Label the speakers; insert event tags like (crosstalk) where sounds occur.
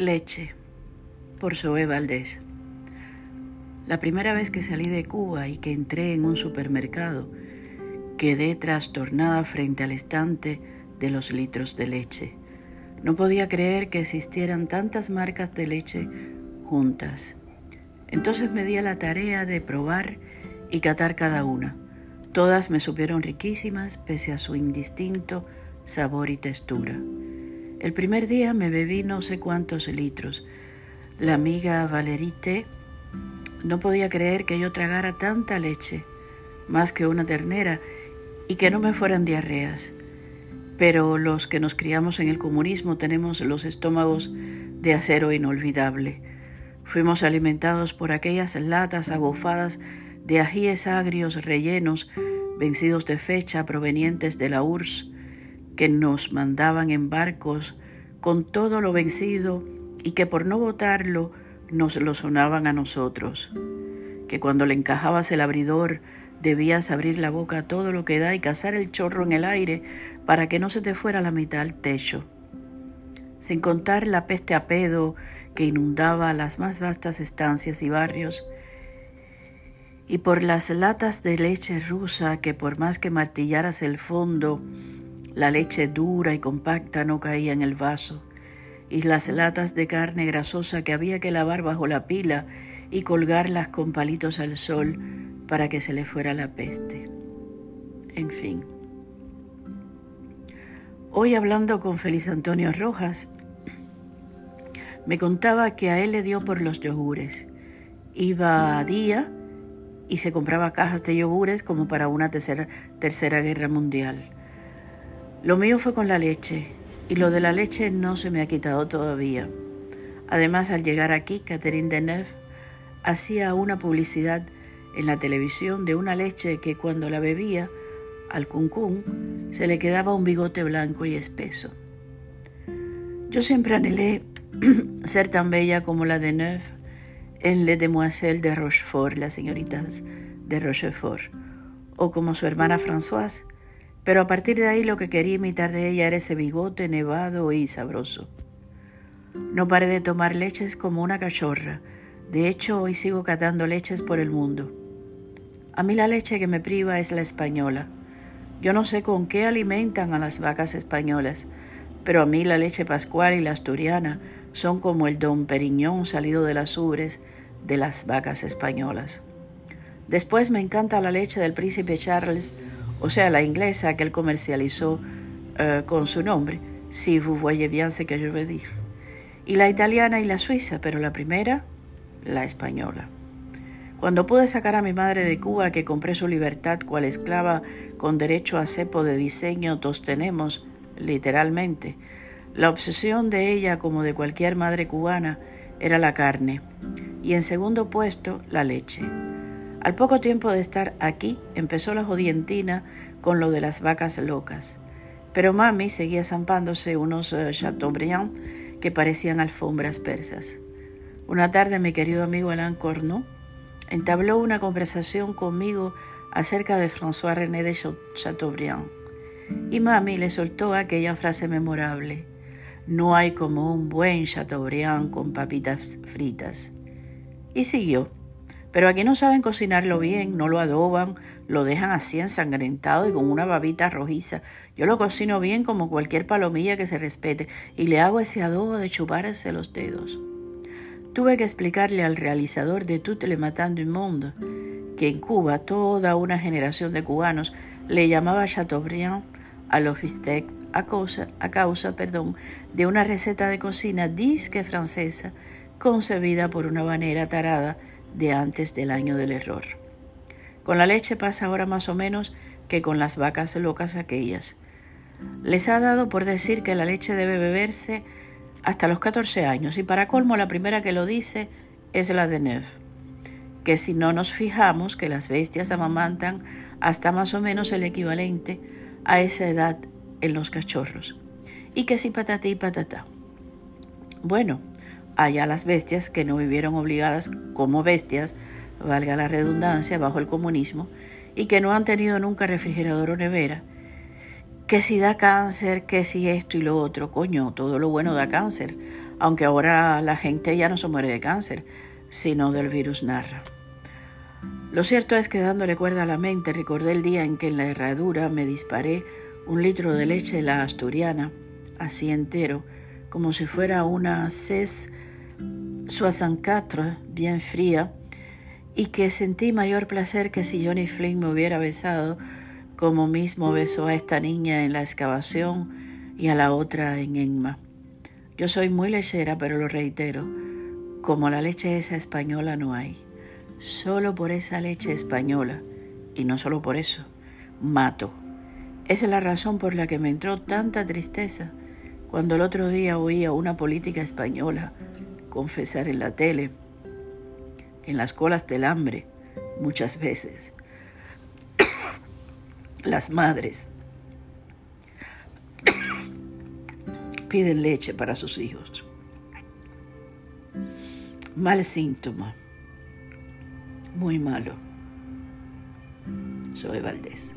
Speaker 1: Leche, por Zoe Valdés. La primera vez que salí de Cuba y que entré en un supermercado, quedé trastornada frente al estante de los litros de leche. No podía creer que existieran tantas marcas de leche juntas. Entonces me di a la tarea de probar y catar cada una. Todas me supieron riquísimas pese a su indistinto sabor y textura. El primer día me bebí no sé cuántos litros. La amiga Valerite no podía creer que yo tragara tanta leche, más que una ternera, y que no me fueran diarreas. Pero los que nos criamos en el comunismo tenemos los estómagos de acero inolvidable. Fuimos alimentados por aquellas latas abofadas de ajíes agrios rellenos, vencidos de fecha, provenientes de la URSS, que nos mandaban en barcos con todo lo vencido y que por no botarlo nos lo sonaban a nosotros, que cuando le encajabas el abridor debías abrir la boca a todo lo que da y cazar el chorro en el aire para que no se te fuera la mitad al techo, sin contar la peste a pedo que inundaba las más vastas estancias y barrios, y por las latas de leche rusa que por más que martillaras el fondo, la leche dura y compacta no caía en el vaso, y las latas de carne grasosa que había que lavar bajo la pila y colgarlas con palitos al sol para que se le fuera la peste. En fin. Hoy hablando con Feliz Antonio Rojas, me contaba que a él le dio por los yogures. Iba a día y se compraba cajas de yogures como para una tercera, tercera guerra mundial. Lo mío fue con la leche y lo de la leche no se me ha quitado todavía. Además, al llegar aquí, Catherine Deneuve hacía una publicidad en la televisión de una leche que cuando la bebía, al cuncún, se le quedaba un bigote blanco y espeso. Yo siempre anhelé (clears throat) ser tan bella como la de Neuf en Les Demoiselles de Rochefort, las señoritas de Rochefort, o como su hermana Françoise, pero a partir de ahí lo que quería imitar de ella era ese bigote nevado y sabroso. No paré de tomar leches como una cachorra. De hecho, hoy sigo catando leches por el mundo. A mí la leche que me priva es la española. Yo no sé con qué alimentan a las vacas españolas, pero a mí la leche pascual y la asturiana son como el don Periñón salido de las ubres de las vacas españolas. Después me encanta la leche del príncipe Charles o sea, la inglesa que él comercializó uh, con su nombre, si vous voyez bien ce que je veux dire. Y la italiana y la suiza, pero la primera, la española. Cuando pude sacar a mi madre de Cuba, que compré su libertad cual esclava con derecho a cepo de diseño, todos tenemos, literalmente, la obsesión de ella, como de cualquier madre cubana, era la carne, y en segundo puesto, la leche. Al poco tiempo de estar aquí, empezó la jodientina con lo de las vacas locas. Pero mami seguía zampándose unos uh, Chateaubriand que parecían alfombras persas. Una tarde mi querido amigo Alain Cornu entabló una conversación conmigo acerca de François René de Chateaubriand. Y mami le soltó aquella frase memorable. No hay como un buen Chateaubriand con papitas fritas. Y siguió. Pero aquí no saben cocinarlo bien, no lo adoban, lo dejan así ensangrentado y con una babita rojiza. Yo lo cocino bien como cualquier palomilla que se respete y le hago ese adobo de chuparse los dedos. Tuve que explicarle al realizador de Tout le Matando un Mundo que en Cuba toda una generación de cubanos le llamaba Chateaubriand a los a causa, a causa perdón, de una receta de cocina disque francesa concebida por una banera tarada de antes del año del error. Con la leche pasa ahora más o menos que con las vacas locas aquellas. Les ha dado por decir que la leche debe beberse hasta los 14 años y para colmo la primera que lo dice es la de Neuf, que si no nos fijamos que las bestias amamantan hasta más o menos el equivalente a esa edad en los cachorros y que si patata y patata. Bueno, allá las bestias que no vivieron obligadas como bestias, valga la redundancia, bajo el comunismo, y que no han tenido nunca refrigerador o nevera, que si da cáncer, que si esto y lo otro, coño, todo lo bueno da cáncer. aunque ahora la gente ya no se muere de cáncer, sino del virus narra. Lo cierto es que dándole cuerda a la mente recordé el día en que en la herradura me disparé un litro de leche de la asturiana, así entero, como si fuera una CES 64 bien fría, y que sentí mayor placer que si Johnny Flynn me hubiera besado como mismo besó a esta niña en la excavación y a la otra en Enma. Yo soy muy lechera, pero lo reitero, como la leche esa española no hay. Solo por esa leche española, y no solo por eso, mato. Esa es la razón por la que me entró tanta tristeza cuando el otro día oí a una política española confesar en la tele en las colas del hambre muchas veces (coughs) las madres (coughs) piden leche para sus hijos. Mal síntoma, muy malo. Soy Valdés.